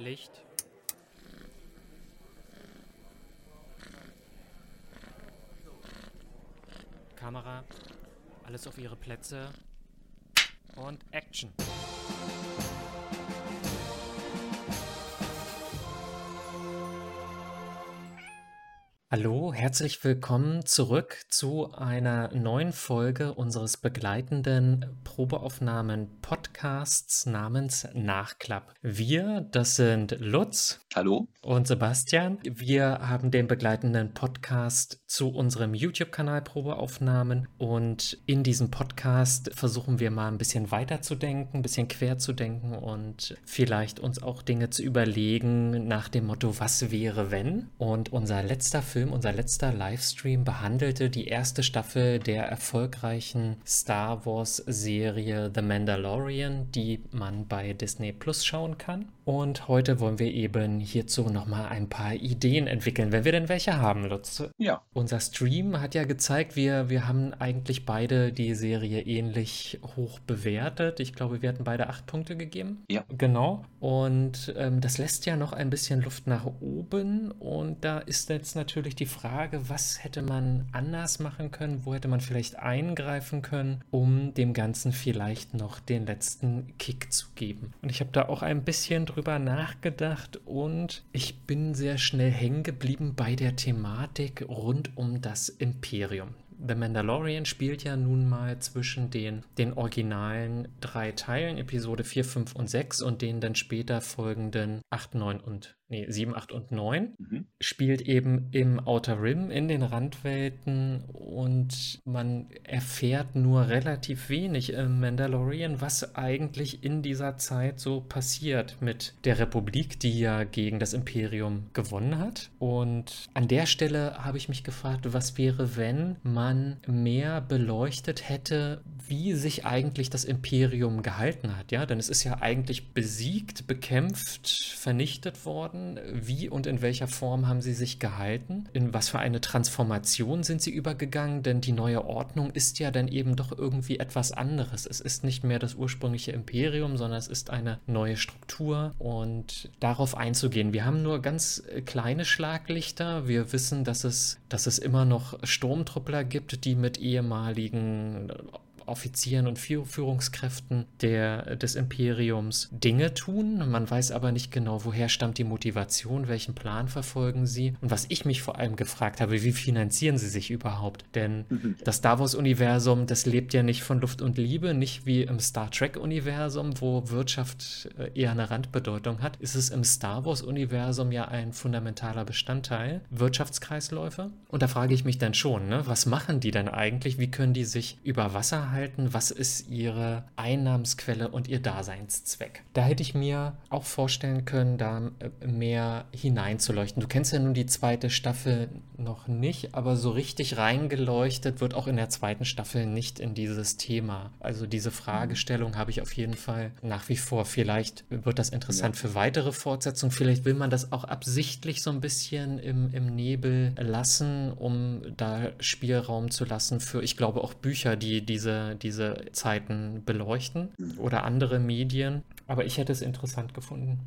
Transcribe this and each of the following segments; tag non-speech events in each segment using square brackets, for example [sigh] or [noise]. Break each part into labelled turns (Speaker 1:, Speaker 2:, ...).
Speaker 1: Licht. Kamera. Alles auf ihre Plätze. Und Action. Hallo, herzlich willkommen zurück zu einer neuen Folge unseres begleitenden Probeaufnahmen-Podcasts namens Nachklapp. Wir, das sind Lutz.
Speaker 2: Hallo.
Speaker 1: Und Sebastian. Wir haben den begleitenden Podcast zu unserem YouTube-Kanal Probeaufnahmen und in diesem Podcast versuchen wir mal ein bisschen weiterzudenken, ein bisschen quer zu denken und vielleicht uns auch Dinge zu überlegen nach dem Motto, was wäre wenn? Und unser letzter Film Film, unser letzter Livestream, behandelte die erste Staffel der erfolgreichen Star Wars-Serie The Mandalorian, die man bei Disney Plus schauen kann. Und heute wollen wir eben hierzu nochmal ein paar Ideen entwickeln, wenn wir denn welche haben, Lutz.
Speaker 2: Ja.
Speaker 1: Unser Stream hat ja gezeigt, wir, wir haben eigentlich beide die Serie ähnlich hoch bewertet. Ich glaube, wir hatten beide acht Punkte gegeben.
Speaker 2: Ja.
Speaker 1: Genau. Und ähm, das lässt ja noch ein bisschen Luft nach oben. Und da ist jetzt natürlich die Frage, was hätte man anders machen können? Wo hätte man vielleicht eingreifen können, um dem Ganzen vielleicht noch den letzten Kick zu geben? Und ich habe da auch ein bisschen drüber nachgedacht und ich bin sehr schnell hängen geblieben bei der Thematik rund um das Imperium. The Mandalorian spielt ja nun mal zwischen den, den originalen drei Teilen, Episode 4, 5 und 6 und den dann später folgenden 8, 9 und nee, 7, 8 und 9, mhm. spielt eben im Outer Rim in den Randwelten und man erfährt nur relativ wenig im Mandalorian, was eigentlich in dieser Zeit so passiert mit der Republik, die ja gegen das Imperium gewonnen hat. Und an der Stelle habe ich mich gefragt, was wäre, wenn man mehr beleuchtet hätte, wie sich eigentlich das Imperium gehalten hat, ja, denn es ist ja eigentlich besiegt, bekämpft, vernichtet worden wie und in welcher Form haben sie sich gehalten? In was für eine Transformation sind sie übergegangen? Denn die neue Ordnung ist ja dann eben doch irgendwie etwas anderes. Es ist nicht mehr das ursprüngliche Imperium, sondern es ist eine neue Struktur und darauf einzugehen. Wir haben nur ganz kleine Schlaglichter. Wir wissen, dass es, dass es immer noch Sturmtruppler gibt, die mit ehemaligen Offizieren und Führungskräften der, des Imperiums Dinge tun. Man weiß aber nicht genau, woher stammt die Motivation, welchen Plan verfolgen sie. Und was ich mich vor allem gefragt habe, wie finanzieren sie sich überhaupt? Denn mhm. das Star Wars-Universum, das lebt ja nicht von Luft und Liebe, nicht wie im Star Trek-Universum, wo Wirtschaft äh, eher eine Randbedeutung hat. Ist es im Star Wars-Universum ja ein fundamentaler Bestandteil, Wirtschaftskreisläufe? Und da frage ich mich dann schon, ne, was machen die denn eigentlich? Wie können die sich über Wasser halten? Halten? Was ist ihre Einnahmensquelle und ihr Daseinszweck? Da hätte ich mir auch vorstellen können, da äh, mehr hineinzuleuchten. Du kennst ja nun die zweite Staffel noch nicht, aber so richtig reingeleuchtet wird auch in der zweiten Staffel nicht in dieses Thema. Also diese Fragestellung habe ich auf jeden Fall nach wie vor. Vielleicht wird das interessant ja. für weitere Fortsetzungen. Vielleicht will man das auch absichtlich so ein bisschen im, im Nebel lassen, um da Spielraum zu lassen für, ich glaube, auch Bücher, die diese diese, Zeiten beleuchten mhm. oder andere Medien. Aber ich hätte es interessant gefunden.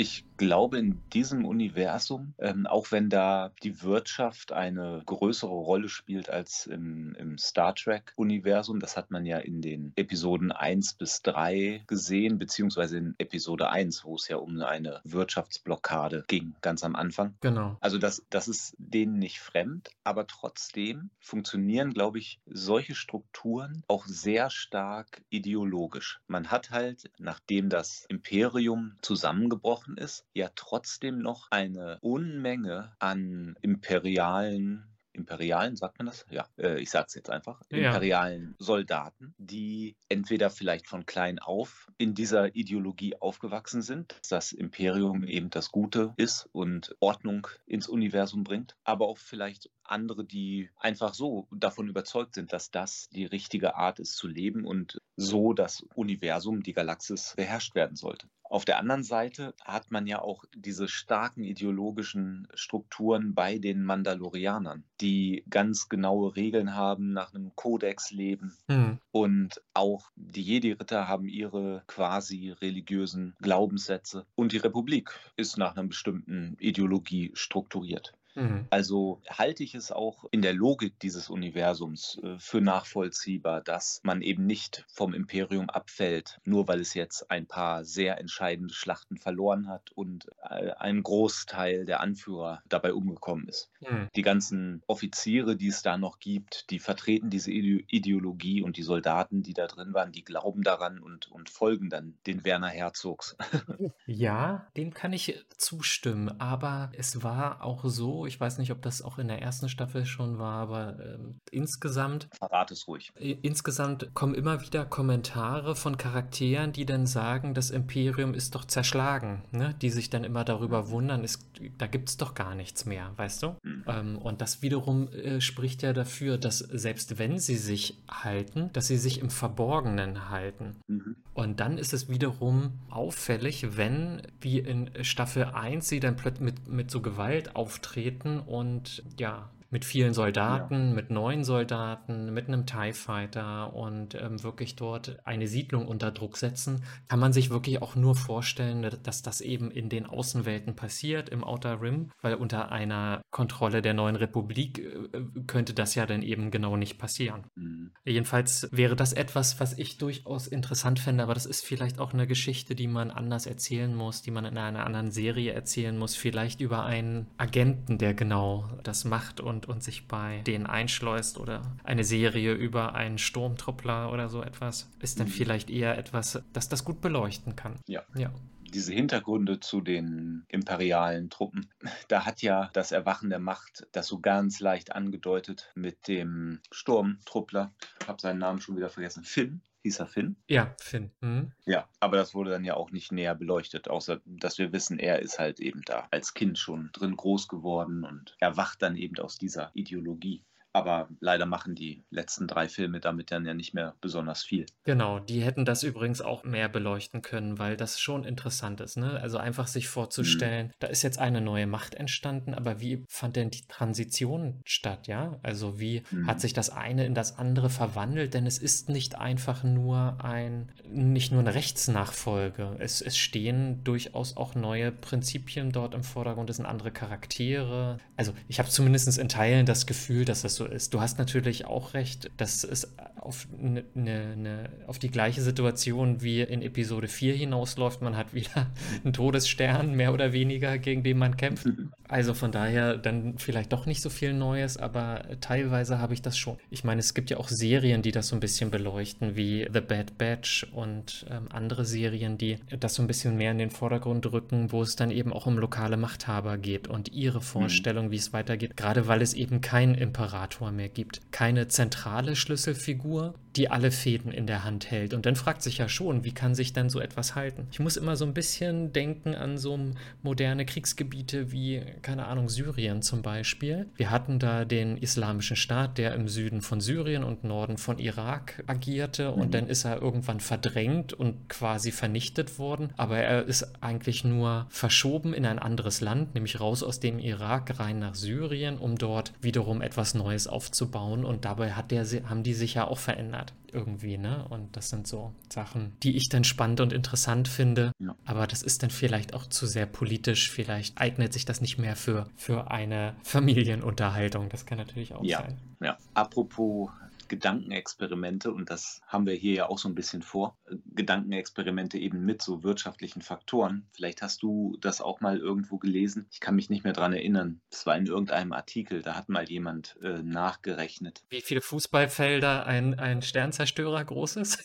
Speaker 2: Ich glaube, in diesem Universum, ähm, auch wenn da die Wirtschaft eine größere Rolle spielt als im, im Star Trek-Universum, das hat man ja in den Episoden 1 bis 3 gesehen, beziehungsweise in Episode 1, wo es ja um eine Wirtschaftsblockade ging, ganz am Anfang.
Speaker 1: Genau.
Speaker 2: Also das, das ist denen nicht fremd, aber trotzdem funktionieren, glaube ich, solche Strukturen auch sehr stark ideologisch. Man hat halt, nachdem das Imperium zusammengebrochen gebrochen ist, ja trotzdem noch eine Unmenge an imperialen imperialen, sagt man das? Ja, äh, ich sage es jetzt einfach, ja. imperialen Soldaten, die entweder vielleicht von klein auf in dieser Ideologie aufgewachsen sind, dass das Imperium eben das Gute ist und Ordnung ins Universum bringt, aber auch vielleicht andere, die einfach so davon überzeugt sind, dass das die richtige Art ist zu leben und so das Universum, die Galaxis beherrscht werden sollte. Auf der anderen Seite hat man ja auch diese starken ideologischen Strukturen bei den Mandalorianern, die ganz genaue Regeln haben, nach einem Kodex leben. Mhm. Und auch die Jedi-Ritter haben ihre quasi religiösen Glaubenssätze. Und die Republik ist nach einer bestimmten Ideologie strukturiert. Mhm. Also halte ich es auch in der Logik dieses Universums äh, für nachvollziehbar, dass man eben nicht vom Imperium abfällt, nur weil es jetzt ein paar sehr entscheidende Schlachten verloren hat und äh, ein Großteil der Anführer dabei umgekommen ist. Mhm. Die ganzen Offiziere, die es da noch gibt, die vertreten diese Ideologie und die Soldaten, die da drin waren, die glauben daran und, und folgen dann den Werner Herzogs. [laughs]
Speaker 1: ja, dem kann ich zustimmen, aber es war auch so, ich weiß nicht, ob das auch in der ersten Staffel schon war, aber äh, insgesamt.
Speaker 2: Verrat es ruhig.
Speaker 1: Insgesamt kommen immer wieder Kommentare von Charakteren, die dann sagen, das Imperium ist doch zerschlagen, ne? die sich dann immer darüber mhm. wundern, ist, da gibt es doch gar nichts mehr, weißt du? Mhm. Ähm, und das wiederum äh, spricht ja dafür, dass selbst wenn sie sich halten, dass sie sich im Verborgenen halten. Mhm. Und dann ist es wiederum auffällig, wenn, wie in Staffel 1, sie dann plötzlich mit, mit so Gewalt auftreten, treten und ja, mit vielen Soldaten, ja. mit neuen Soldaten, mit einem TIE Fighter und ähm, wirklich dort eine Siedlung unter Druck setzen, kann man sich wirklich auch nur vorstellen, dass das eben in den Außenwelten passiert, im Outer Rim, weil unter einer Kontrolle der neuen Republik äh, könnte das ja dann eben genau nicht passieren. Mhm. Jedenfalls wäre das etwas, was ich durchaus interessant fände, aber das ist vielleicht auch eine Geschichte, die man anders erzählen muss, die man in einer anderen Serie erzählen muss, vielleicht über einen Agenten, der genau das macht und und, und sich bei denen einschleust oder eine Serie über einen Sturmtruppler oder so etwas, ist dann mhm. vielleicht eher etwas, das das gut beleuchten kann.
Speaker 2: Ja. ja diese Hintergründe zu den imperialen Truppen. [laughs] Da hat ja das Erwachen der Macht das so ganz leicht angedeutet mit dem Sturmtruppler. Ich habe seinen Namen schon wieder vergessen. Finn. Hieß er Finn?
Speaker 1: Ja, Finn. Mhm.
Speaker 2: Ja, aber das wurde dann ja auch nicht näher beleuchtet, außer dass wir wissen, er ist halt eben da als Kind schon drin groß geworden und erwacht dann eben aus dieser Ideologie. Aber leider machen die letzten drei Filme damit dann ja nicht mehr besonders viel.
Speaker 1: Genau, die hätten das übrigens auch mehr beleuchten können, weil das schon interessant ist. Ne? Also einfach sich vorzustellen, mhm. da ist jetzt eine neue Macht entstanden, aber wie fand denn die Transition statt? Ja, also wie mhm. hat sich das eine in das andere verwandelt? Denn es ist nicht einfach nur ein, nicht nur eine Rechtsnachfolge. Es, es stehen durchaus auch neue Prinzipien dort im Vordergrund. Es sind andere Charaktere. Also ich habe zumindest in Teilen das Gefühl, dass das so ist. Du hast natürlich auch recht, dass es auf, ne, ne, auf die gleiche Situation wie in Episode 4 hinausläuft. Man hat wieder [laughs] einen Todesstern, mehr oder weniger, gegen den man kämpft. [laughs] Also von daher dann vielleicht doch nicht so viel Neues, aber teilweise habe ich das schon. Ich meine, es gibt ja auch Serien, die das so ein bisschen beleuchten, wie The Bad Batch und ähm, andere Serien, die das so ein bisschen mehr in den Vordergrund drücken, wo es dann eben auch um lokale Machthaber geht und ihre mhm. Vorstellung, mhm. wie es weitergeht. Gerade weil es eben keinen Imperator mehr gibt. Keine zentrale Schlüsselfigur, die alle Fäden in der Hand hält. Und dann fragt sich ja schon, wie kann sich dann so etwas halten? Ich muss immer so ein bisschen denken an so moderne Kriegsgebiete wie, keine Ahnung, Syrien zum Beispiel. Wir hatten da den Islamischen Staat, der im Süden von Syrien und Norden von Irak agierte und mhm. dann ist er irgendwann verdrängt und quasi vernichtet worden. Aber er ist eigentlich nur verschoben in ein anderes Land, nämlich raus aus dem Irak rein nach Syrien, um dort wiederum etwas Neues aufzubauen. Und dabei hat der, haben die sich ja auch verändert hat irgendwie, ne? Und das sind so Sachen, die ich dann spannend und interessant finde. Ja. Aber das ist dann vielleicht auch zu sehr politisch. Vielleicht eignet sich das nicht mehr für, für eine Familienunterhaltung. Das kann natürlich auch
Speaker 2: ja.
Speaker 1: sein.
Speaker 2: Ja, apropos Gedankenexperimente, und das haben wir hier ja auch so ein bisschen vor, Gedankenexperimente eben mit so wirtschaftlichen Faktoren. Vielleicht hast du das auch mal irgendwo gelesen. Ich kann mich nicht mehr dran erinnern. Es war in irgendeinem Artikel, da hat mal jemand äh, nachgerechnet.
Speaker 1: Wie viele Fußballfelder ein, ein Sternzerstörer groß ist?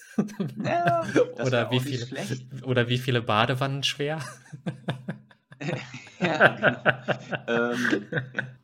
Speaker 2: Ja,
Speaker 1: oder, wie viele, oder wie viele Badewannen schwer? [laughs]
Speaker 2: ja, genau. [laughs] ähm,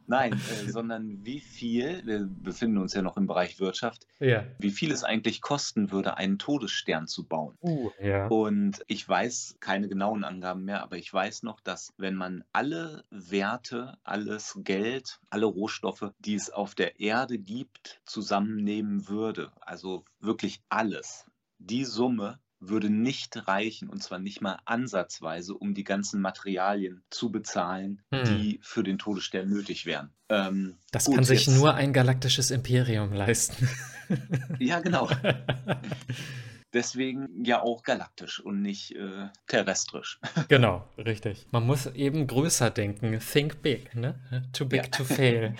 Speaker 2: nein, äh, sondern wie viel, wir befinden uns ja noch im Bereich Wirtschaft,
Speaker 1: Ja.
Speaker 2: wie viel es eigentlich kosten würde, einen Todesstern zu bauen.
Speaker 1: Uh, ja.
Speaker 2: Und ich weiß keine genauen Angaben mehr, aber ich weiß noch, dass wenn man alle Werte, alles Geld, alle Rohstoffe, die es auf der Erde gibt, zusammennehmen würde, also wirklich alles, die Summe würde nicht reichen, und zwar nicht mal ansatzweise, um die ganzen Materialien zu bezahlen,
Speaker 1: Hm.
Speaker 2: die für den Todesstern nötig wären. Ähm,
Speaker 1: Das
Speaker 2: gut,
Speaker 1: kann sich
Speaker 2: jetzt-
Speaker 1: nur ein galaktisches Imperium leisten. [laughs]
Speaker 2: Ja, genau. [laughs] Deswegen ja auch galaktisch und nicht äh, terrestrisch. [laughs]
Speaker 1: Genau, richtig. Man muss eben größer denken. Think big, ne? Too big
Speaker 2: Ja.
Speaker 1: to fail.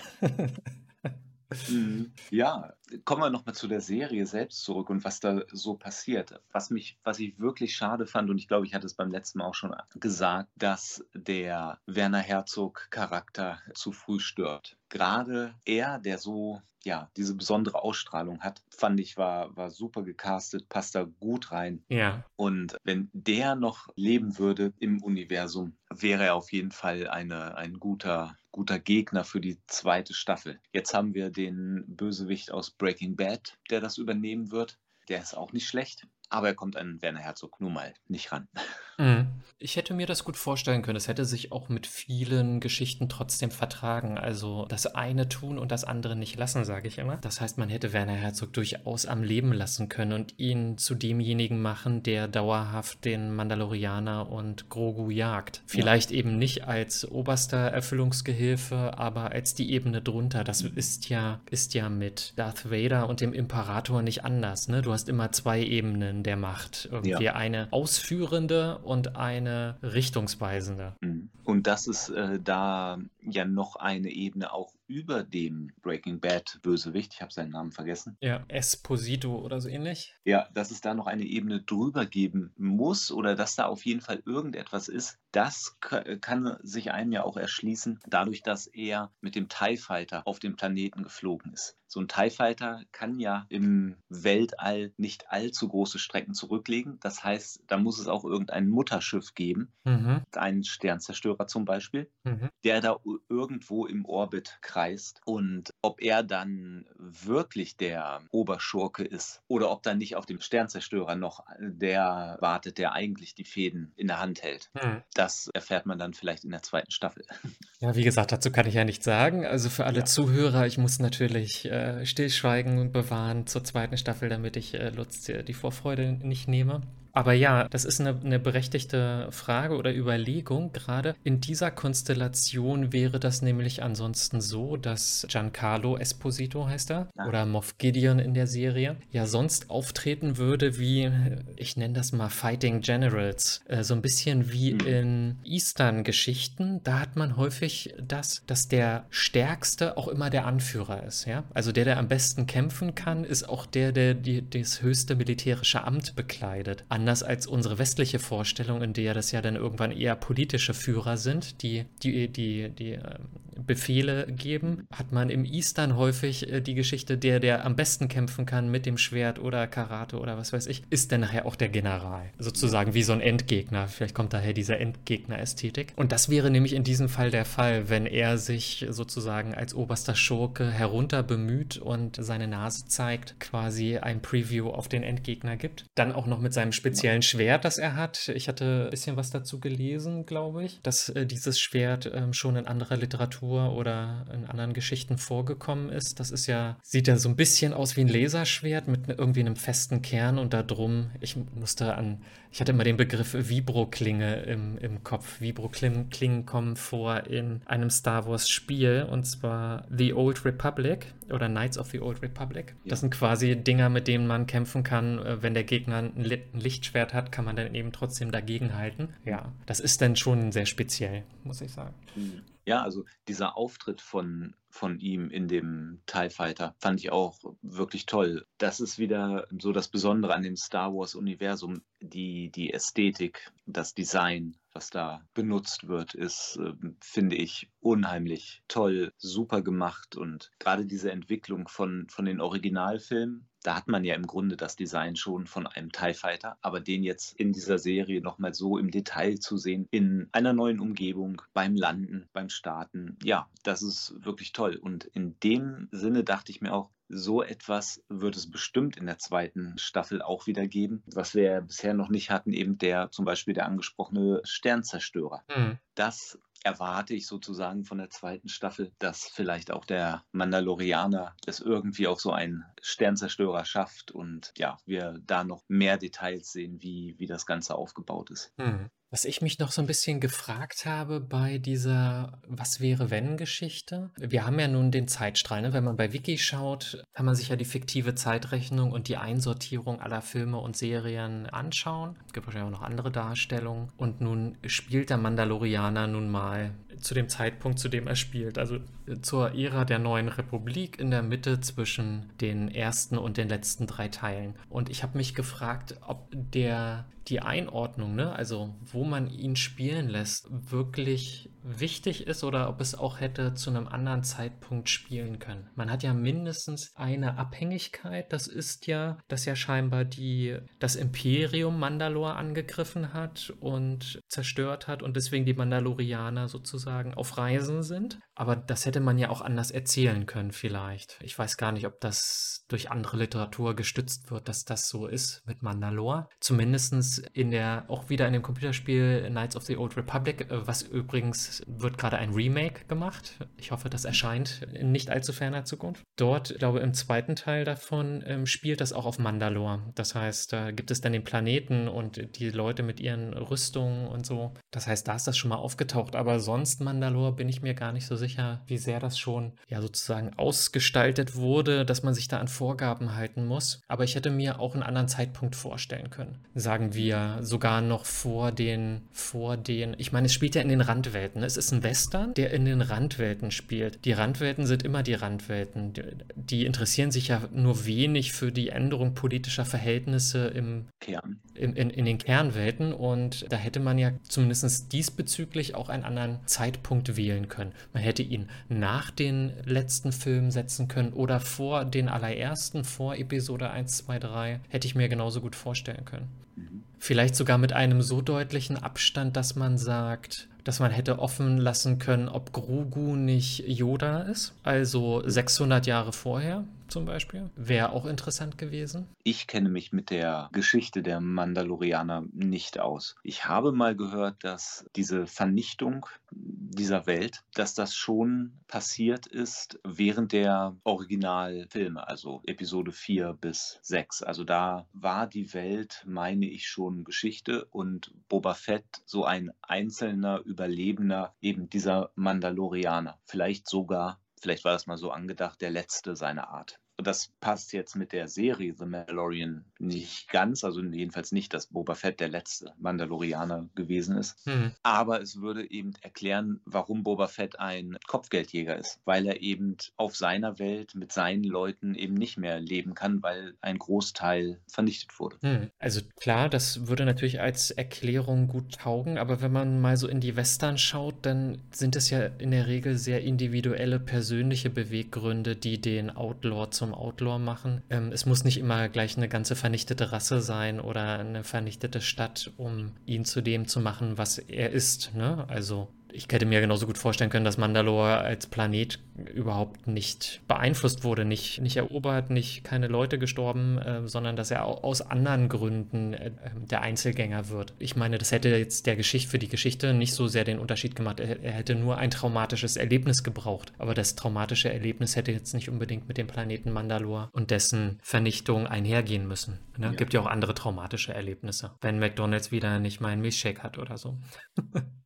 Speaker 2: Mhm. Ja, kommen wir nochmal zu der Serie selbst zurück und was da so passiert. Was mich, was ich wirklich schade fand, und ich glaube, ich hatte es beim letzten Mal auch schon gesagt, dass der Werner Herzog-Charakter zu früh stirbt. Gerade er, der so, ja, diese besondere Ausstrahlung hat, fand ich, war, war super gecastet, passt da gut rein.
Speaker 1: Ja,
Speaker 2: Und wenn der noch leben würde im Universum, wäre er auf jeden Fall eine, ein guter, guter Gegner für die zweite Staffel. Jetzt haben wir den Bösewicht aus Breaking Bad, der das übernehmen wird. Der ist auch nicht schlecht, aber er kommt an Werner Herzog nun mal nicht ran. [laughs]
Speaker 1: Mhm. Ich hätte mir das gut vorstellen können. Es hätte sich auch mit vielen Geschichten trotzdem vertragen. Also das eine tun und das andere nicht lassen, sage ich immer. Das heißt, man hätte Werner Herzog durchaus am Leben lassen können und ihn zu demjenigen machen, der dauerhaft den Mandalorianer und Grogu jagt. Vielleicht eben nicht als oberster Erfüllungsgehilfe, aber als die Ebene drunter. Das ist ja, ist ja mit Darth Vader und dem Imperator nicht anders. Ne? Du hast immer zwei Ebenen der Macht. Irgendwie eine ausführende und eine richtungsweisende.
Speaker 2: Mhm. Und das ist äh, da ja noch eine Ebene auch über dem Breaking Bad Bösewicht. Ich habe seinen Namen vergessen.
Speaker 1: Ja, Esposito oder so ähnlich.
Speaker 2: Ja, dass es da noch eine Ebene drüber geben muss oder dass da auf jeden Fall irgendetwas ist, das kann sich einem ja auch erschließen, dadurch, dass er mit dem TIE Fighter auf dem Planeten geflogen ist. So ein TIE Fighter kann ja im Weltall nicht allzu große Strecken zurücklegen. Das heißt, da muss es auch irgendein Mutterschiff geben,
Speaker 1: Mhm.
Speaker 2: einen Sternzerstörer zum Beispiel
Speaker 1: Mhm.
Speaker 2: der da irgendwo im Orbit kreist und ob er dann wirklich der Oberschurke ist oder ob dann nicht auf dem Sternzerstörer noch der wartet, der eigentlich die Fäden in der Hand hält.
Speaker 1: Mhm.
Speaker 2: Das erfährt man dann vielleicht in der zweiten Staffel. [laughs]
Speaker 1: Ja, wie gesagt, dazu kann ich ja nichts sagen. Also für alle
Speaker 2: Ja.
Speaker 1: Zuhörer, ich muss natürlich äh, Stillschweigen bewahren zur zweiten Staffel, damit ich äh, Lutz die, die Vorfreude nicht nehme. Aber ja, das ist eine, eine berechtigte Frage oder Überlegung. Gerade in dieser Konstellation wäre das nämlich ansonsten so, dass Giancarlo Esposito heißt er
Speaker 2: Ja.
Speaker 1: oder Moff Gideon in der Serie ja sonst auftreten würde wie, ich nenne das mal Fighting Generals. Äh, so ein bisschen wie
Speaker 2: Mhm.
Speaker 1: in Eastern-Geschichten. Da hat man häufig das, dass der Stärkste auch immer der Anführer ist. Ja? Also der, der am besten kämpfen kann, ist auch der, der die, das höchste militärische Amt bekleidet. Anders als unsere westliche Vorstellung, in der das ja dann irgendwann eher politische Führer sind, die die, die, die ähm, Befehle geben, hat man im Eastern häufig äh, die Geschichte, der, der am besten kämpfen kann mit dem Schwert oder Karate oder was weiß ich, ist dann nachher auch der General. Sozusagen wie so ein Endgegner. Vielleicht kommt daher diese Endgegner-Ästhetik. Und das wäre nämlich in diesem Fall der Fall, wenn er sich sozusagen als oberster Schurke herunter bemüht und seine Nase zeigt, quasi ein Preview auf den Endgegner gibt. Dann auch noch mit seinem speziellen Schwert, das er hat. Ich hatte ein bisschen was dazu gelesen, glaube ich, dass äh, dieses Schwert ähm, schon in anderer Literatur oder in anderen Geschichten vorgekommen ist. Das ist ja, sieht ja so ein bisschen aus wie ein Laserschwert mit ne- irgendwie einem festen Kern und da drum, ich musste an, ich hatte immer den Begriff Vibro-Klinge im, im Kopf. Vibro-Klingen kommen vor in einem Star Wars-Spiel und zwar The Old Republic oder Knights of the Old Republic. Das
Speaker 2: Ja.
Speaker 1: sind quasi Dinger, mit denen man kämpfen kann. Äh, Wenn der Gegner ein, ein Lichtschwert hat, kann man dann eben trotzdem dagegenhalten. Ja, das ist dann schon sehr speziell, muss ich sagen.
Speaker 2: Ja, also dieser Auftritt von, von ihm in dem TIE Fighter fand ich auch wirklich toll. Das ist wieder so das Besondere an dem Star Wars-Universum. Die, die Ästhetik, das Design, was da benutzt wird, ist, ähm, finde ich, unheimlich toll, super gemacht. Und gerade diese Entwicklung von, von den Originalfilmen Da hat man ja im Grunde das Design schon von einem TIE Fighter, aber den jetzt in dieser Serie nochmal so im Detail zu sehen, in einer neuen Umgebung, beim Landen, beim Starten, ja, das ist wirklich toll. Und in dem Sinne dachte ich mir auch, so etwas wird es bestimmt in der zweiten Staffel auch wieder geben. Was wir bisher noch nicht hatten, eben der zum Beispiel der angesprochene Sternzerstörer. Mhm. Das erwarte ich sozusagen von der zweiten Staffel, dass vielleicht auch der Mandalorianer es irgendwie auf so einen Sternzerstörer schafft und ja, wir da noch mehr Details sehen, wie, wie das Ganze aufgebaut ist.
Speaker 1: Mhm. Was ich mich noch so ein bisschen gefragt habe bei dieser Was wäre wenn Geschichte. Wir haben ja nun den Zeitstrahl. Ne? Wenn man bei Wiki schaut, kann man sich ja die fiktive Zeitrechnung und die Einsortierung aller Filme und Serien anschauen. Es gibt wahrscheinlich auch noch andere Darstellungen. Und nun spielt der Mandalorianer nun mal zu dem Zeitpunkt, zu dem er spielt. Also zur Ära der neuen Republik in der Mitte zwischen den ersten und den letzten drei Teilen. Und ich habe mich gefragt, ob der die Einordnung, ne, also wo man ihn spielen lässt, wirklich wichtig ist oder ob es auch hätte zu einem anderen Zeitpunkt spielen können. Man hat ja mindestens eine Abhängigkeit. Das ist ja, dass ja scheinbar die, das Imperium Mandalore angegriffen hat und zerstört hat und deswegen die Mandalorianer sozusagen auf Reisen sind. Aber das hätte man ja auch anders erzählen können vielleicht. Ich weiß gar nicht, ob das durch andere Literatur gestützt wird, dass das so ist mit Mandalore. Zumindest in der, auch wieder in dem Computerspiel Knights of the Old Republic, äh, was übrigens wird gerade ein Remake gemacht. Ich hoffe, das erscheint in nicht allzu ferner Zukunft. Dort, glaube im zweiten Teil davon, ähm, spielt das auch auf Mandalore. Das heißt, da gibt es dann den Planeten und die Leute mit ihren Rüstungen und so. Das heißt, da ist das schon mal aufgetaucht. Aber sonst Mandalore bin ich mir gar nicht so sicher, wie sehr das schon ja sozusagen ausgestaltet wurde, dass man sich da an Vorgaben halten muss. Aber ich hätte mir auch einen anderen Zeitpunkt vorstellen können. Sagen wir sogar noch vor den, vor den, ich meine, es spielt ja in den Randwelten. Es ist ein Western, der in den Randwelten spielt. Die Randwelten sind immer die Randwelten. Die, interessieren sich ja nur wenig für die Änderung politischer Verhältnisse im Kern. In, in, in den Kernwelten und da hätte man ja zumindest diesbezüglich auch einen anderen Zeitpunkt wählen können. Man hätte ihn nach den letzten Filmen setzen können oder vor den allerersten, vor Episode 1, 2, 3. Hätte ich mir genauso gut vorstellen können. Mhm. Vielleicht sogar mit einem so deutlichen Abstand, dass man sagt, dass man hätte offen lassen können, ob Grogu nicht Yoda ist, also 600 Jahre vorher zum Beispiel. Wäre auch interessant gewesen.
Speaker 2: Ich kenne mich mit der Geschichte der Mandalorianer nicht aus. Ich habe mal gehört, dass diese Vernichtung dieser Welt, dass das schon passiert ist während der Originalfilme, also Episode 4 bis 6. Also da war die Welt, meine ich, schon Geschichte und Boba Fett so ein einzelner Überlebender eben dieser Mandalorianer. Vielleicht sogar vielleicht war das mal so angedacht, der letzte seiner Art das passt jetzt mit der Serie The Mandalorian nicht ganz, also jedenfalls nicht, dass Boba Fett der letzte Mandalorianer gewesen ist. Mhm. Aber es würde eben erklären, warum Boba Fett ein Kopfgeldjäger ist, weil er eben auf seiner Welt mit seinen Leuten eben nicht mehr leben kann, weil ein Großteil vernichtet wurde.
Speaker 1: Mhm. Also klar, das würde natürlich als Erklärung gut taugen, aber wenn man mal so in die Western schaut, dann sind es ja in der Regel sehr individuelle persönliche Beweggründe, die den Outlaw zum Outlaw machen. Ähm, es muss nicht immer gleich eine ganze vernichtete Rasse sein oder eine vernichtete Stadt, um ihn zu dem zu machen, was er ist. Ne? Also ich hätte mir genauso gut vorstellen können, dass Mandalore als Planet überhaupt nicht beeinflusst wurde, nicht, nicht erobert, nicht keine Leute gestorben, äh, sondern dass er aus anderen Gründen äh, der Einzelgänger wird. Ich meine, das hätte jetzt der Geschichte für die Geschichte nicht so sehr den Unterschied gemacht. Er, er, hätte nur ein traumatisches Erlebnis gebraucht. Aber das traumatische Erlebnis hätte jetzt nicht unbedingt mit dem Planeten Mandalore und dessen Vernichtung einhergehen müssen. Ne? Ja. Gibt ja auch andere traumatische Erlebnisse. Wenn McDonalds wieder nicht mal einen Milchshake hat oder so.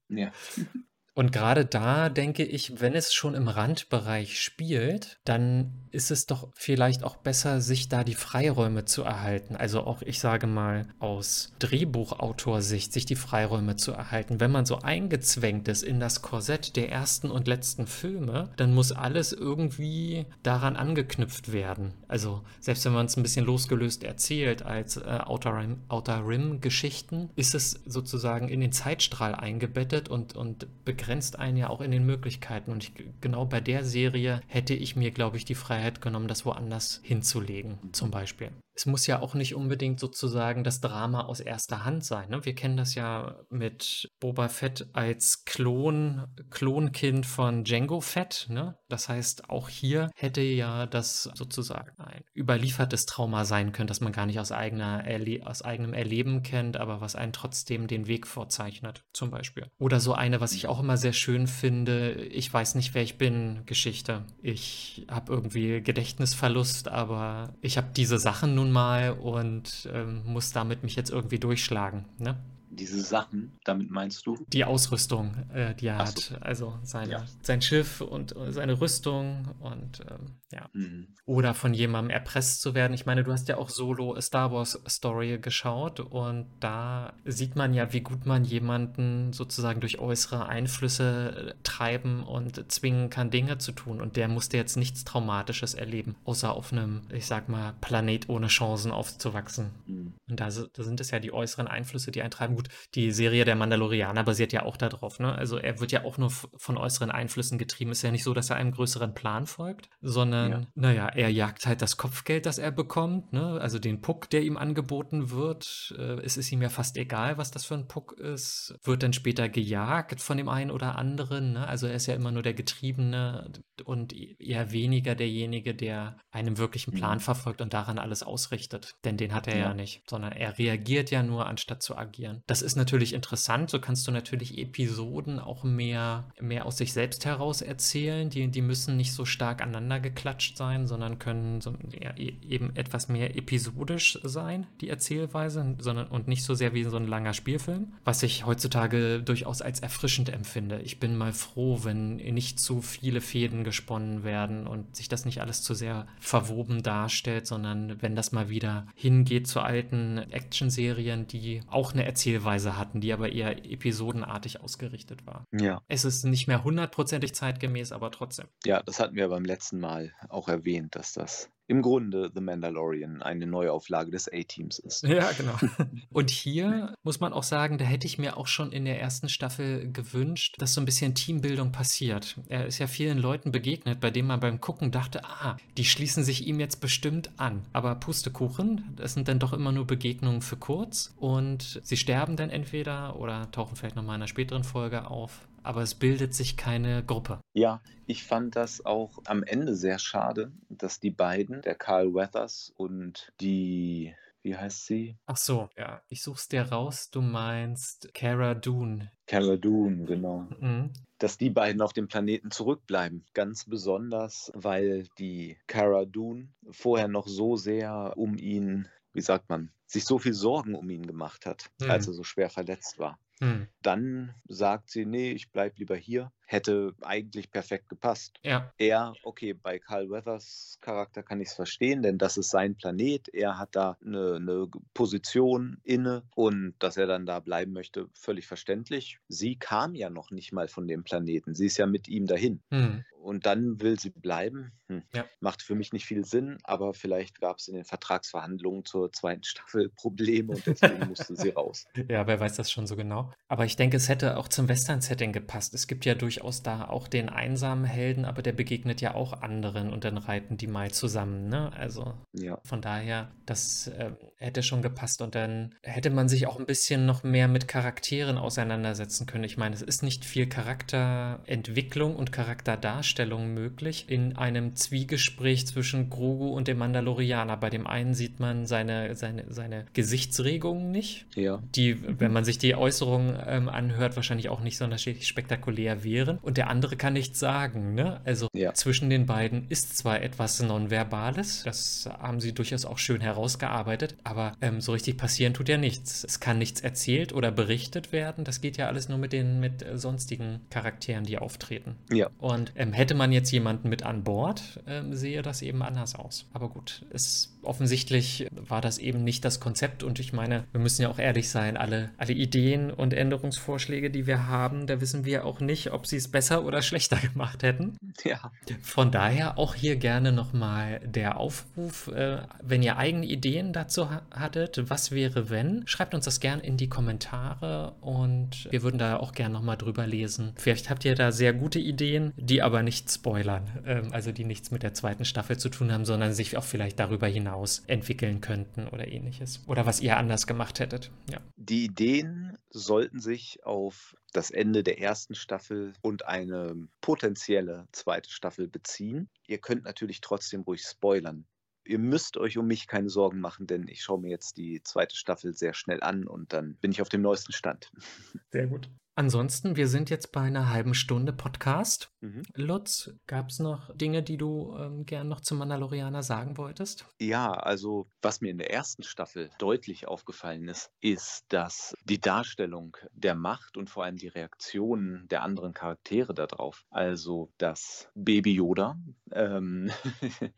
Speaker 1: ja. [laughs] Und gerade da denke ich, wenn es schon im Randbereich spielt, dann ist es doch vielleicht auch besser, sich da die Freiräume zu erhalten. Also auch, ich sage mal, aus Drehbuchautorsicht, sich die Freiräume zu erhalten. Wenn man so eingezwängt ist in das Korsett der ersten und letzten Filme, dann muss alles irgendwie daran angeknüpft werden. Also selbst wenn man es ein bisschen losgelöst erzählt als äh, Outer Rim-Geschichten, Rim ist es sozusagen in den Zeitstrahl eingebettet und, und begrenzt begrenzt einen ja auch in den Möglichkeiten. Und ich, genau bei der Serie hätte ich mir, glaube ich, die Freiheit genommen, das woanders hinzulegen, zum Beispiel es muss ja auch nicht unbedingt sozusagen das Drama aus erster Hand sein. Ne? Wir kennen das ja mit Boba Fett als Klon, Klonkind von Django Fett. Ne? Das heißt, auch hier hätte ja das sozusagen ein überliefertes Trauma sein können, das man gar nicht aus, eigener Erle aus eigenem Erleben kennt, aber was einen trotzdem den Weg vorzeichnet, zum Beispiel. Oder so eine, was ich auch immer sehr schön finde, ich weiß nicht, wer ich bin, Geschichte. Ich habe irgendwie Gedächtnisverlust, aber ich habe diese Sachen nun mal und ähm, muss damit mich jetzt irgendwie durchschlagen. Ne?
Speaker 2: Diese Sachen, damit meinst du?
Speaker 1: Die Ausrüstung, äh, die er Ach hat. So. Also seine, ja. sein Schiff und äh, seine Rüstung und ähm, ja. Mhm. Oder von jemandem erpresst zu werden. Ich meine, du hast ja auch Solo Star Wars Story geschaut und da sieht man ja, wie gut man jemanden sozusagen durch äußere Einflüsse äh, treiben und zwingen kann, Dinge zu tun. Und der musste jetzt nichts Traumatisches erleben, außer auf einem, ich sag mal, Planet ohne Chancen aufzuwachsen. Mhm. Und da, da sind es ja die äußeren Einflüsse, die einen treiben. Gut, die Serie der Mandalorianer basiert ja auch darauf. Ne? Also er wird ja auch nur von äußeren Einflüssen getrieben. Ist ja nicht so, dass er einem größeren Plan folgt, sondern, ja. naja, er jagt halt das Kopfgeld, das er bekommt. Ne? Also den Puck, der ihm angeboten wird. Äh, es ist ihm ja fast egal, was das für ein Puck ist. Wird dann später gejagt von dem einen oder anderen. Ne? Also er ist ja immer nur der Getriebene und eher weniger derjenige, der einem wirklichen Plan mhm. verfolgt und daran alles ausrichtet. Denn den hat er ja, ja nicht, sondern er reagiert ja nur, anstatt zu agieren. Das ist natürlich interessant. So kannst du natürlich Episoden auch mehr, mehr aus sich selbst heraus erzählen. Die, die müssen nicht so stark aneinander geklatscht sein, sondern können so, ja, e, eben etwas mehr episodisch sein, die Erzählweise, sondern und nicht so sehr wie so ein langer Spielfilm, was ich heutzutage durchaus als erfrischend empfinde. Ich bin mal froh, wenn nicht zu viele Fäden gesponnen werden und sich das nicht alles zu sehr verwoben darstellt, sondern wenn das mal wieder hingeht zu alten Actionserien, die auch eine Erzählweise Erzählweise hatten, die aber eher episodenartig ausgerichtet war.
Speaker 2: Ja.
Speaker 1: Es ist nicht mehr hundertprozentig zeitgemäß, aber trotzdem.
Speaker 2: Ja, das hatten wir beim letzten Mal auch erwähnt, dass das im Grunde The Mandalorian eine Neuauflage des A-Teams ist.
Speaker 1: Ja, genau. [laughs] Und hier muss man auch sagen, da hätte ich mir auch schon in der ersten Staffel gewünscht, dass so ein bisschen Teambildung passiert. Er ist ja vielen Leuten begegnet, bei denen man beim Gucken dachte, ah, die schließen sich ihm jetzt bestimmt an. Aber Pustekuchen, das sind dann doch immer nur Begegnungen für kurz und sie sterben dann entweder oder tauchen vielleicht nochmal in einer späteren Folge auf aber es bildet sich keine Gruppe.
Speaker 2: Ja, ich fand das auch am Ende sehr schade, dass die beiden, der Carl Weathers und die wie heißt sie?
Speaker 1: Ach so, ja. Ich such's dir raus. Du meinst Cara Dune.
Speaker 2: Cara Dune, genau. Mhm. Dass die beiden auf dem Planeten zurückbleiben. Ganz besonders, weil die Cara Dune vorher noch so sehr um ihn, wie sagt man, sich so viel Sorgen um ihn gemacht hat, mhm. als er so schwer verletzt war. Mhm. Dann sagt sie, nee, ich bleibe lieber hier hätte eigentlich perfekt gepasst.
Speaker 1: Ja.
Speaker 2: Er, okay, bei Carl Weathers Charakter kann ich es verstehen, denn das ist sein Planet. Er hat da eine, eine, Position inne und dass er dann da bleiben möchte, völlig verständlich. Sie kam ja noch nicht mal von dem Planeten. Sie ist ja mit ihm dahin. Hm. Und dann will sie bleiben. Hm. Ja. Macht für mich nicht viel Sinn, aber vielleicht gab es in den Vertragsverhandlungen zur zweiten [laughs] Staffel Probleme und deswegen musste sie raus. [laughs]
Speaker 1: Ja, wer weiß das schon so genau. Aber ich denke, es hätte auch zum Western-Setting gepasst. Es gibt ja durch durchaus da auch den einsamen Helden, aber der begegnet ja auch anderen und dann reiten die mal zusammen. Ne? Also ja. von daher, das äh, hätte schon gepasst und dann hätte man sich auch ein bisschen noch mehr mit Charakteren auseinandersetzen können. Ich meine, es ist nicht viel Charakterentwicklung und Charakterdarstellung möglich in einem Zwiegespräch zwischen Grogu und dem Mandalorianer. Bei dem einen sieht man seine, seine, seine Gesichtsregungen nicht,
Speaker 2: ja.
Speaker 1: die, wenn man sich die Äußerungen ähm, anhört, wahrscheinlich auch nicht sonderlich spektakulär wären reagieren und der andere kann nichts sagen. Ne? Also ja. zwischen den beiden ist zwar etwas Nonverbales, das haben sie durchaus auch schön herausgearbeitet, aber ähm, so richtig passieren tut ja nichts. Es kann nichts erzählt oder berichtet werden. Das geht ja alles nur mit den mit äh, sonstigen Charakteren, die auftreten.
Speaker 2: Ja.
Speaker 1: Und ähm, hätte man jetzt jemanden mit an Bord, ähm, sehe das eben anders aus. Aber gut, es offensichtlich war das eben nicht das Konzept und ich meine, wir müssen ja auch ehrlich sein, alle, alle Ideen und Änderungsvorschläge, die wir haben, da wissen wir auch nicht, ob sie es besser oder schlechter gemacht hätten.
Speaker 2: Ja.
Speaker 1: Von daher auch hier gerne nochmal der Aufruf, äh, wenn ihr eigene Ideen dazu ha hattet, was wäre wenn, schreibt uns das gerne in die Kommentare und wir würden da auch gerne nochmal drüber lesen. Vielleicht habt ihr da sehr gute Ideen, die aber nicht spoilern, ähm, also die nichts mit der zweiten Staffel zu tun haben, sondern sich auch vielleicht darüber hinaus entwickeln könnten oder ähnliches. Oder was ihr anders gemacht hättet. Ja.
Speaker 2: Die Ideen sollten sich auf das Ende der ersten Staffel und eine potenzielle zweite Staffel beziehen. Ihr könnt natürlich trotzdem ruhig spoilern. Ihr müsst euch um mich keine Sorgen machen, denn ich schaue mir jetzt die zweite Staffel sehr schnell an und dann bin ich auf dem neuesten Stand.
Speaker 1: Sehr gut. Ansonsten, wir sind jetzt bei einer halben Stunde Podcast.
Speaker 2: Mhm.
Speaker 1: Lutz, gab es noch Dinge, die du ähm, gern noch zum Mandalorianer sagen wolltest?
Speaker 2: Ja, also was mir in der ersten Staffel deutlich aufgefallen ist, ist, dass die Darstellung der Macht und vor allem die Reaktionen der anderen Charaktere darauf, also das Baby Yoda, ähm, [laughs]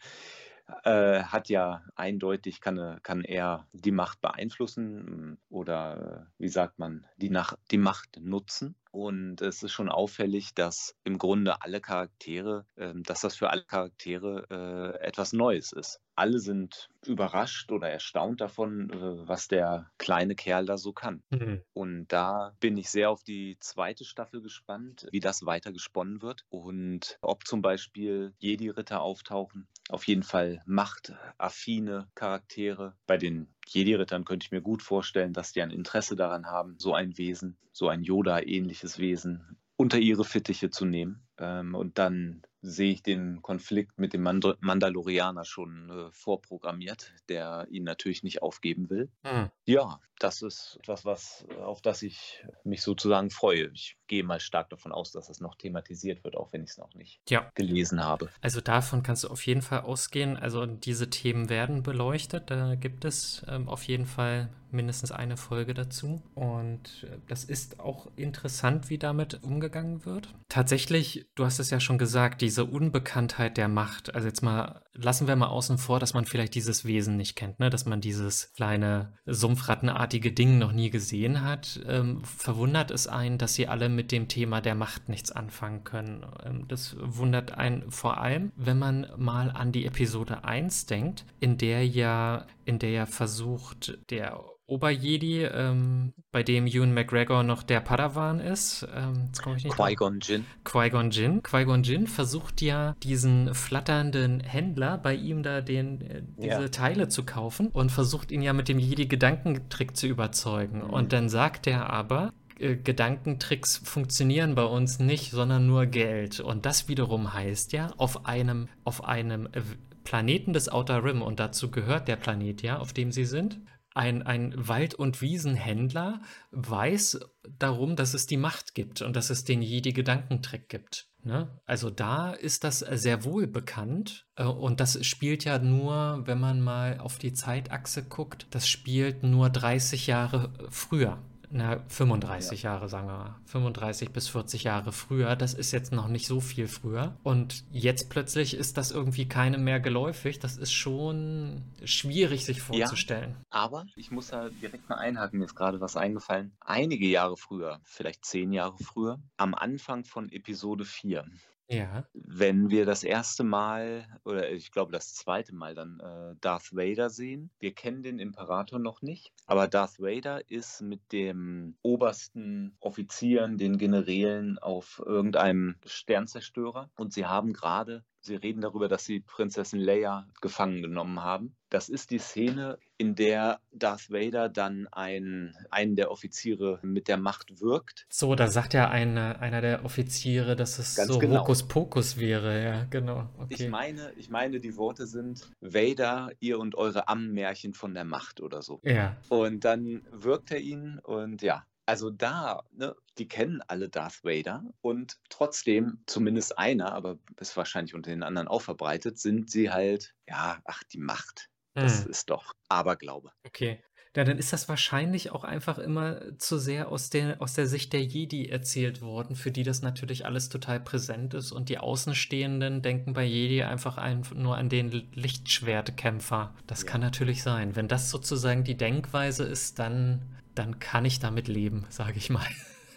Speaker 2: äh, hat ja eindeutig, kann, kann er die Macht beeinflussen mm, oder, äh, wie sagt man, die, nach, die Macht nutzen. Und es ist schon auffällig, dass im Grunde alle Charaktere, äh, dass das für alle Charaktere äh, etwas Neues ist. Alle sind überrascht oder erstaunt davon, was der kleine Kerl da so kann.
Speaker 1: Mhm.
Speaker 2: Und da bin ich sehr auf die zweite Staffel gespannt, wie das weiter gesponnen wird und ob zum Beispiel Jedi-Ritter auftauchen. Auf jeden Fall machtaffine Charaktere. Bei den Jedi-Rittern könnte ich mir gut vorstellen, dass die ein Interesse daran haben, so ein Wesen, so ein Yoda-ähnliches Wesen unter ihre Fittiche zu nehmen. Ähm, und dann sehe ich den Konflikt mit dem Mand Mandalorianer schon äh, vorprogrammiert, der ihn natürlich nicht aufgeben will.
Speaker 1: Mhm.
Speaker 2: Ja, das ist etwas, was, auf das ich mich sozusagen freue. Ich gehe mal stark davon aus, dass es noch thematisiert wird, auch wenn ich es noch nicht
Speaker 1: ja.
Speaker 2: gelesen habe.
Speaker 1: Also davon kannst du auf jeden Fall ausgehen. Also diese Themen werden beleuchtet. Da gibt es ähm, auf jeden Fall mindestens eine Folge dazu. Und äh, das ist auch interessant, wie damit umgegangen wird. Tatsächlich, du hast es ja schon gesagt, diese Unbekanntheit der Macht. Also jetzt mal, lassen wir mal außen vor, dass man vielleicht dieses Wesen nicht kennt, ne? dass man dieses kleine Sumpfrattenartige Ding noch nie gesehen hat. Ähm, verwundert es einen, dass sie alle mit dem Thema der Macht nichts anfangen können. Ähm, das wundert einen vor allem, wenn man mal an die Episode 1 denkt, in der ja, in der ja versucht, der Oberjedi, ähm, bei dem Ewan McGregor noch der Padawan ist. Ähm, jetzt komme ich nicht
Speaker 2: Qui-Gon Jinn.
Speaker 1: Qui-Gon Jinn. Qui-Gon Jinn versucht ja diesen flatternden Händler bei ihm da den, äh, diese
Speaker 2: Ja.
Speaker 1: Teile zu kaufen und versucht ihn ja mit dem Jedi-Gedankentrick zu überzeugen.
Speaker 2: Mhm.
Speaker 1: Und dann sagt er aber, äh, Gedankentricks funktionieren bei uns nicht, sondern nur Geld. Und das wiederum heißt ja, auf einem, auf einem äh, Planeten des Outer Rim, und dazu gehört der Planet ja, auf dem sie sind, ein, ein Wald- und Wiesenhändler weiß darum, dass es die Macht gibt und dass es den Jedi-Gedankentrick gibt. Ne? Also da ist das sehr wohl bekannt äh, und das spielt ja nur, wenn man mal auf die Zeitachse guckt, das spielt nur 30 Jahre früher. Na, 35 Jahre, sagen wir mal. 35 bis 40 Jahre früher. Das ist jetzt noch nicht so viel früher. Und jetzt plötzlich ist das irgendwie keinem mehr geläufig. Das ist schon schwierig sich vorzustellen.
Speaker 2: Aber ich muss da direkt mal einhaken, mir ist gerade was eingefallen. Einige Jahre früher, vielleicht zehn Jahre früher, am Anfang von Episode 4,
Speaker 1: Ja.
Speaker 2: wenn wir das erste Mal oder ich glaube das zweite Mal dann äh, Darth Vader sehen. Wir kennen den Imperator noch nicht, aber Darth Vader ist mit dem obersten Offizieren, den Generälen auf irgendeinem Sternzerstörer und sie haben gerade Sie reden darüber, dass sie Prinzessin Leia gefangen genommen haben. Das ist die Szene, in der Darth Vader dann einen, einen der Offiziere mit der Macht wirkt.
Speaker 1: So, da sagt ja eine, einer der Offiziere, dass es
Speaker 2: Ganz
Speaker 1: so
Speaker 2: genau.
Speaker 1: Hokuspokus wäre. Ja, genau.
Speaker 2: Ich
Speaker 1: Okay.
Speaker 2: meine, ich meine, die Worte sind Vader, ihr und eure Ammenmärchen von der Macht oder so.
Speaker 1: Ja.
Speaker 2: Und dann wirkt er ihn und ja, also da, ne, die kennen alle Darth Vader und trotzdem, zumindest einer, aber ist wahrscheinlich unter den anderen auch verbreitet, sind sie halt, ja, ach, die Macht. Das
Speaker 1: Hm.
Speaker 2: ist doch Aberglaube.
Speaker 1: Okay. Ja, dann ist das wahrscheinlich auch einfach immer zu sehr aus der, aus der Sicht der Jedi erzählt worden, für die das natürlich alles total präsent ist und die Außenstehenden denken bei Jedi einfach ein, nur an den Lichtschwertkämpfer. Das ja. kann natürlich sein. Wenn das sozusagen die Denkweise ist, dann, dann kann ich damit leben, sage ich mal.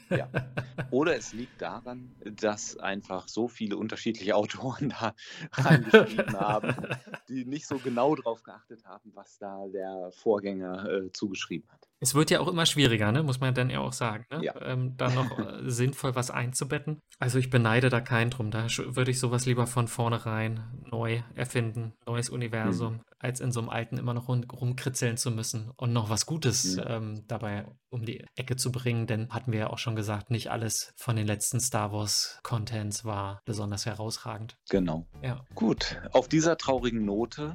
Speaker 2: Ja. [laughs] Oder es liegt daran, dass einfach so viele unterschiedliche Autoren da reingeschrieben haben, [laughs] die nicht so genau darauf geachtet haben, was da der Vorgänger äh, zugeschrieben hat.
Speaker 1: Es wird ja auch immer schwieriger, ne? muss man dann ja auch sagen, ne? ja. ähm, da noch äh, [laughs] sinnvoll was einzubetten. Also ich beneide da keinen drum. Da würde ich sowas lieber von vornherein neu erfinden, neues Universum, mhm. als in so einem alten immer noch rum, rumkritzeln zu müssen und noch was Gutes mhm. ähm, dabei um die Ecke zu bringen. Denn hatten wir ja auch schon gesagt, nicht alles von den letzten Star Wars Contents war besonders herausragend.
Speaker 2: Genau. Ja. Gut, auf dieser traurigen Note,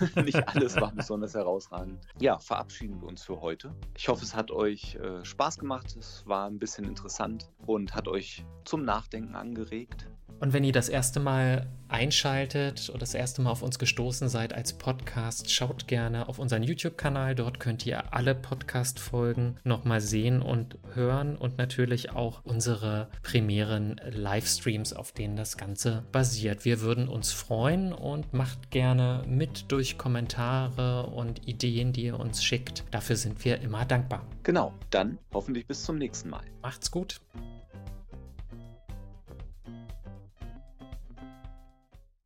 Speaker 2: [laughs] nicht alles war besonders herausragend. Ja, verabschieden wir uns für heute. Ich hoffe, es hat euch äh, Spaß gemacht. Es war ein bisschen interessant und hat euch zum Nachdenken angeregt.
Speaker 1: Und wenn ihr das erste Mal einschaltet oder das erste Mal auf uns gestoßen seid als Podcast, schaut gerne auf unseren YouTube-Kanal. Dort könnt ihr alle Podcast-Folgen nochmal sehen und hören und natürlich auch unsere primären Livestreams, auf denen das Ganze basiert. Wir würden uns freuen und macht gerne mit durch Kommentare und Ideen, die ihr uns schickt. Dafür sind wir immer dankbar.
Speaker 2: Genau, dann hoffentlich bis zum nächsten Mal.
Speaker 1: Macht's gut.